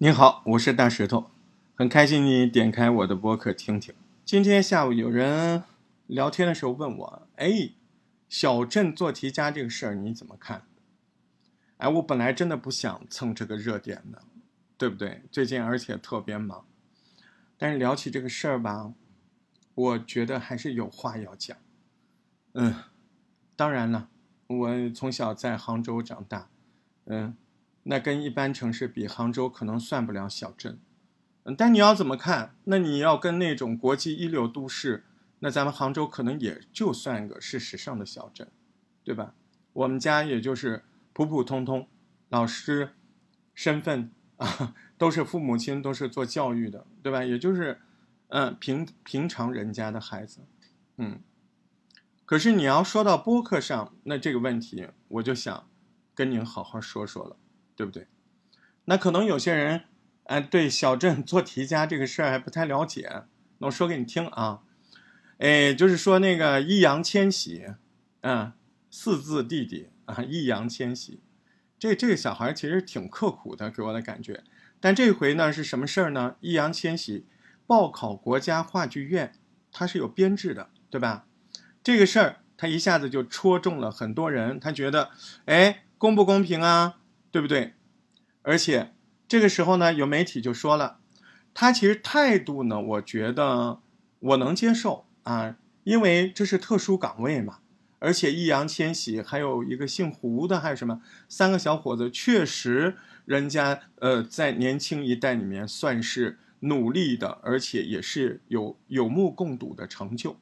您好，我是大石头，很开心你点开我的播客听听。今天下午有人聊天的时候问我：“哎，小镇做题家这个事儿你怎么看？”哎，我本来真的不想蹭这个热点的，对不对？最近而且特别忙，但是聊起这个事儿吧，我觉得还是有话要讲。嗯，当然了，我从小在杭州长大，嗯。那跟一般城市比，杭州可能算不了小镇，嗯，但你要怎么看？那你要跟那种国际一流都市，那咱们杭州可能也就算个是时尚的小镇，对吧？我们家也就是普普通通，老师身份啊，都是父母亲都是做教育的，对吧？也就是，嗯，平平常人家的孩子，嗯。可是你要说到播客上，那这个问题我就想跟您好好说说了。对不对？那可能有些人，哎，对小镇做题家这个事儿还不太了解。那我说给你听啊，哎，就是说那个易烊千玺，嗯，四字弟弟啊，易烊千玺，这这个小孩其实挺刻苦的，给我的感觉。但这回呢是什么事儿呢？易烊千玺报考国家话剧院，他是有编制的，对吧？这个事儿他一下子就戳中了很多人，他觉得，哎，公不公平啊？对不对？而且这个时候呢，有媒体就说了，他其实态度呢，我觉得我能接受啊，因为这是特殊岗位嘛。而且易烊千玺还有一个姓胡的，还有什么三个小伙子，确实人家呃在年轻一代里面算是努力的，而且也是有有目共睹的成就。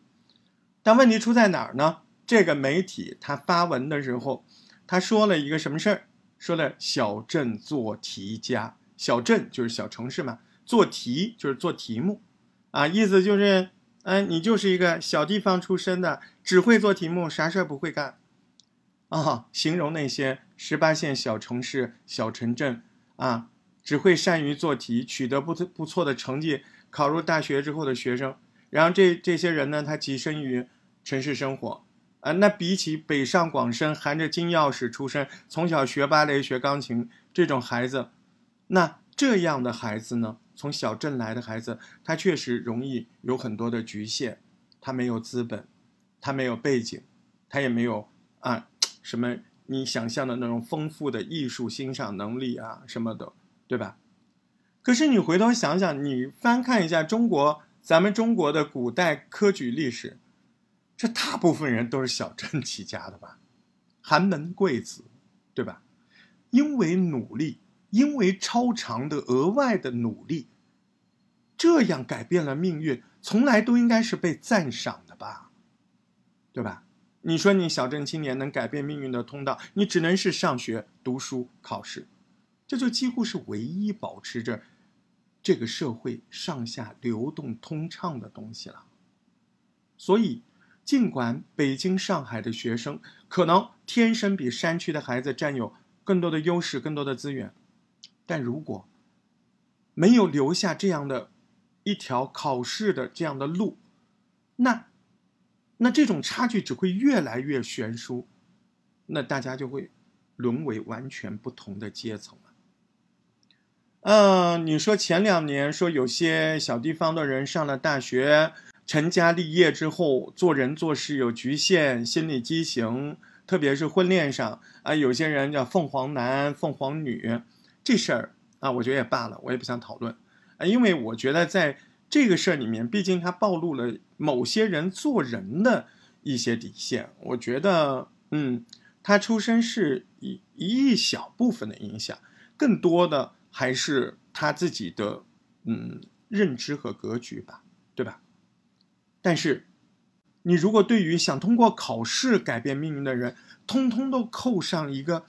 但问题出在哪儿呢？这个媒体他发文的时候，他说了一个什么事儿？说的小镇做题家，小镇就是小城市嘛，做题就是做题目，啊，意思就是，嗯，你就是一个小地方出身的，只会做题目，啥事儿不会干，啊，形容那些十八线小城市、小城镇啊，只会善于做题，取得不不错的成绩，考入大学之后的学生，然后这这些人呢，他跻身于城市生活。啊，那比起北上广深含着金钥匙出生，从小学芭蕾、学钢琴这种孩子，那这样的孩子呢，从小镇来的孩子，他确实容易有很多的局限，他没有资本，他没有背景，他也没有啊什么你想象的那种丰富的艺术欣赏能力啊什么的，对吧？可是你回头想想，你翻看一下中国，咱们中国的古代科举历史。这大部分人都是小镇起家的吧，寒门贵子，对吧？因为努力，因为超长的额外的努力，这样改变了命运，从来都应该是被赞赏的吧，对吧？你说你小镇青年能改变命运的通道，你只能是上学、读书、考试，这就几乎是唯一保持着这个社会上下流动通畅的东西了，所以。尽管北京、上海的学生可能天生比山区的孩子占有更多的优势、更多的资源，但如果没有留下这样的一条考试的这样的路，那那这种差距只会越来越悬殊，那大家就会沦为完全不同的阶层了。嗯，你说前两年说有些小地方的人上了大学。成家立业之后，做人做事有局限，心理畸形，特别是婚恋上啊，有些人叫凤凰男、凤凰女，这事儿啊，我觉得也罢了，我也不想讨论啊，因为我觉得在这个事儿里面，毕竟它暴露了某些人做人的一些底线。我觉得，嗯，他出身是一一小部分的影响，更多的还是他自己的嗯认知和格局吧，对吧？但是，你如果对于想通过考试改变命运的人，通通都扣上一个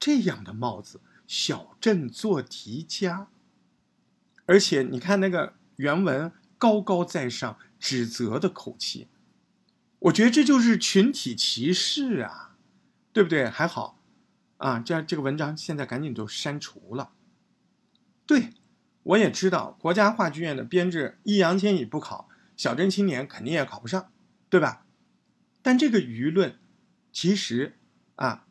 这样的帽子——小镇做题家，而且你看那个原文高高在上、指责的口气，我觉得这就是群体歧视啊，对不对？还好啊，这这个文章现在赶紧就删除了。对，我也知道国家话剧院的编制，易烊千玺不考。小镇青年肯定也考不上，对吧？但这个舆论，其实啊，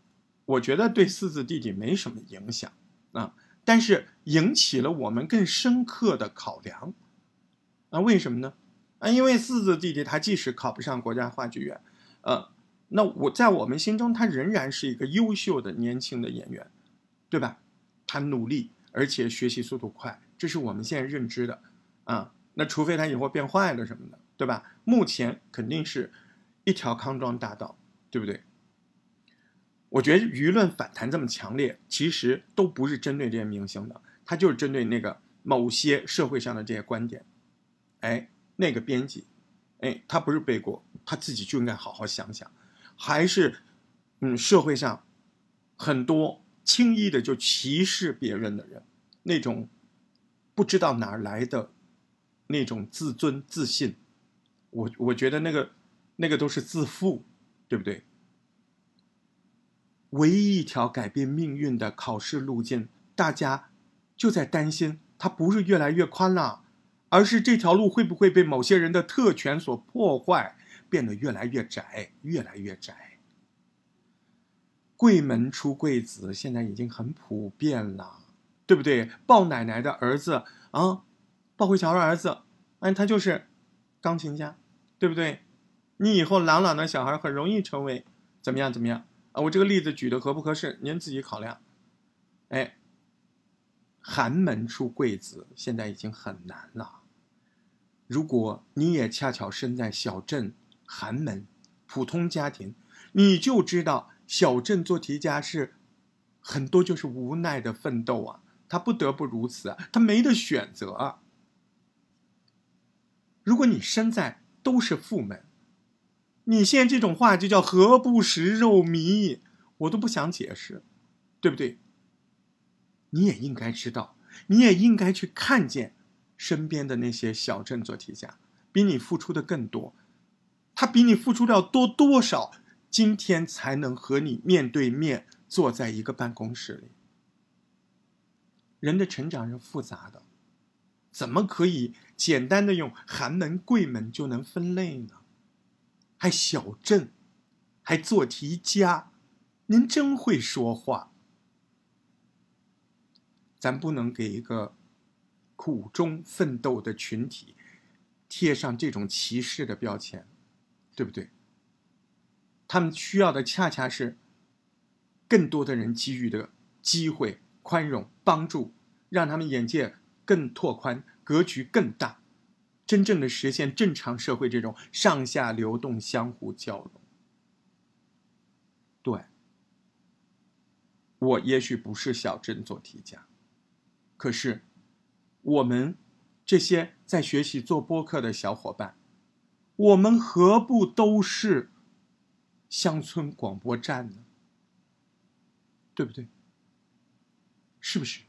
我觉得对四字弟弟没什么影响啊。但是引起了我们更深刻的考量。那为什么呢？啊，因为四字弟弟他即使考不上国家话剧院，呃，那我在我们心中他仍然是一个优秀的年轻的演员，对吧？他努力，而且学习速度快，这是我们现在认知的。啊，那除非他以后变坏了什么的，对吧？目前肯定是一条康庄大道，对不对？我觉得舆论反弹这么强烈，其实都不是针对这些明星的，他就是针对那个某些社会上的这些观点。哎，那个编辑，哎，他不是背锅，他自己就应该好好想想，还是嗯，社会上很多轻易的就歧视别人的人，那种不知道哪来的。那种自尊自信，我我觉得那个那个都是自负，对不对？唯一一条改变命运的考试路径，大家就在担心它不是越来越宽了，而是这条路会不会被某些人的特权所破坏，变得越来越窄，越来越窄。贵门出贵子，现在已经很普遍了，对不对？鲍奶奶的儿子啊。鲍慧乔的儿子，哎，他就是钢琴家，对不对？你以后朗朗的小孩很容易成为怎么样怎么样啊？我这个例子举的合不合适？您自己考量。哎，寒门出贵子现在已经很难了。如果你也恰巧生在小镇寒门普通家庭，你就知道小镇做题家是很多就是无奈的奋斗啊，他不得不如此啊，他没得选择啊。如果你身在都是富门，你现在这种话就叫何不食肉糜，我都不想解释，对不对？你也应该知道，你也应该去看见身边的那些小镇做题家，比你付出的更多，他比你付出的要多多少？今天才能和你面对面坐在一个办公室里。人的成长是复杂的。怎么可以简单的用寒门贵门就能分类呢？还小镇，还做题家，您真会说话。咱不能给一个苦中奋斗的群体贴上这种歧视的标签，对不对？他们需要的恰恰是更多的人给予的机会、宽容、帮助，让他们眼界。更拓宽格局更大，真正的实现正常社会这种上下流动、相互交融。对，我也许不是小镇做题家，可是我们这些在学习做播客的小伙伴，我们何不都是乡村广播站呢？对不对？是不是？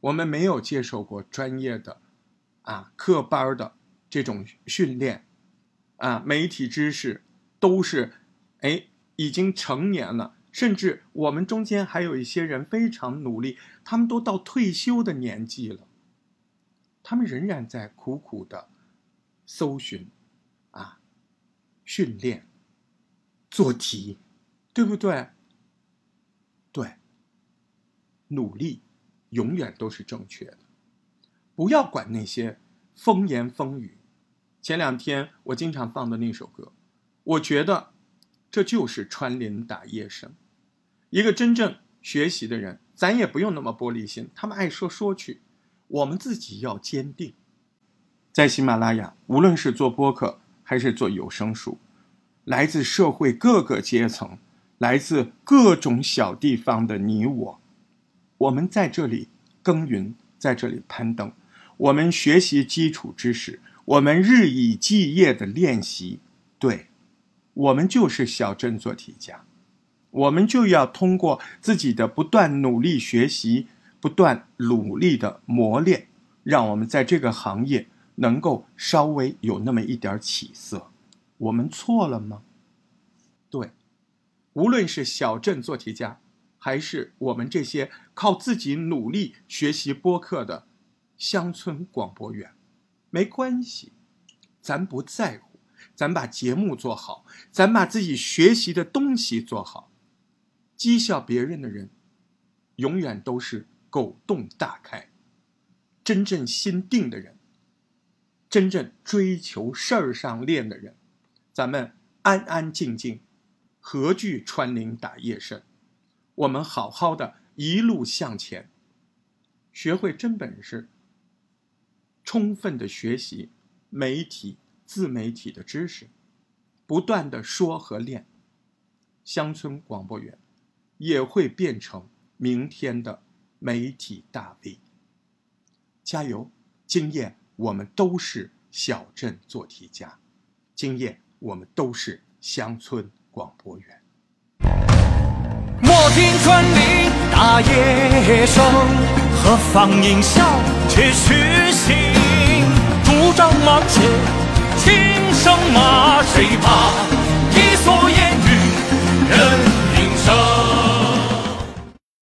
我们没有接受过专业的，啊，课班的这种训练，啊，媒体知识都是，哎，已经成年了，甚至我们中间还有一些人非常努力，他们都到退休的年纪了，他们仍然在苦苦的搜寻，啊，训练，做题，对不对？对，努力。永远都是正确的，不要管那些风言风语。前两天我经常放的那首歌，我觉得这就是穿林打叶声。一个真正学习的人，咱也不用那么玻璃心，他们爱说说去，我们自己要坚定。在喜马拉雅，无论是做播客还是做有声书，来自社会各个阶层，来自各种小地方的你我。我们在这里耕耘，在这里攀登，我们学习基础知识，我们日以继夜的练习，对，我们就是小镇做题家，我们就要通过自己的不断努力学习，不断努力的磨练，让我们在这个行业能够稍微有那么一点起色。我们错了吗？对，无论是小镇做题家。还是我们这些靠自己努力学习播客的乡村广播员，没关系，咱不在乎，咱把节目做好，咱把自己学习的东西做好。讥笑别人的人，永远都是狗洞大开。真正心定的人，真正追求事儿上练的人，咱们安安静静，何惧穿林打叶声？我们好好的一路向前，学会真本事，充分的学习媒体、自媒体的知识，不断的说和练，乡村广播员也会变成明天的媒体大 V。加油！今夜我们都是小镇做题家，今夜我们都是乡村广播员。莫听穿林打叶声，何妨吟啸且徐行。竹杖芒鞋轻胜马，谁怕？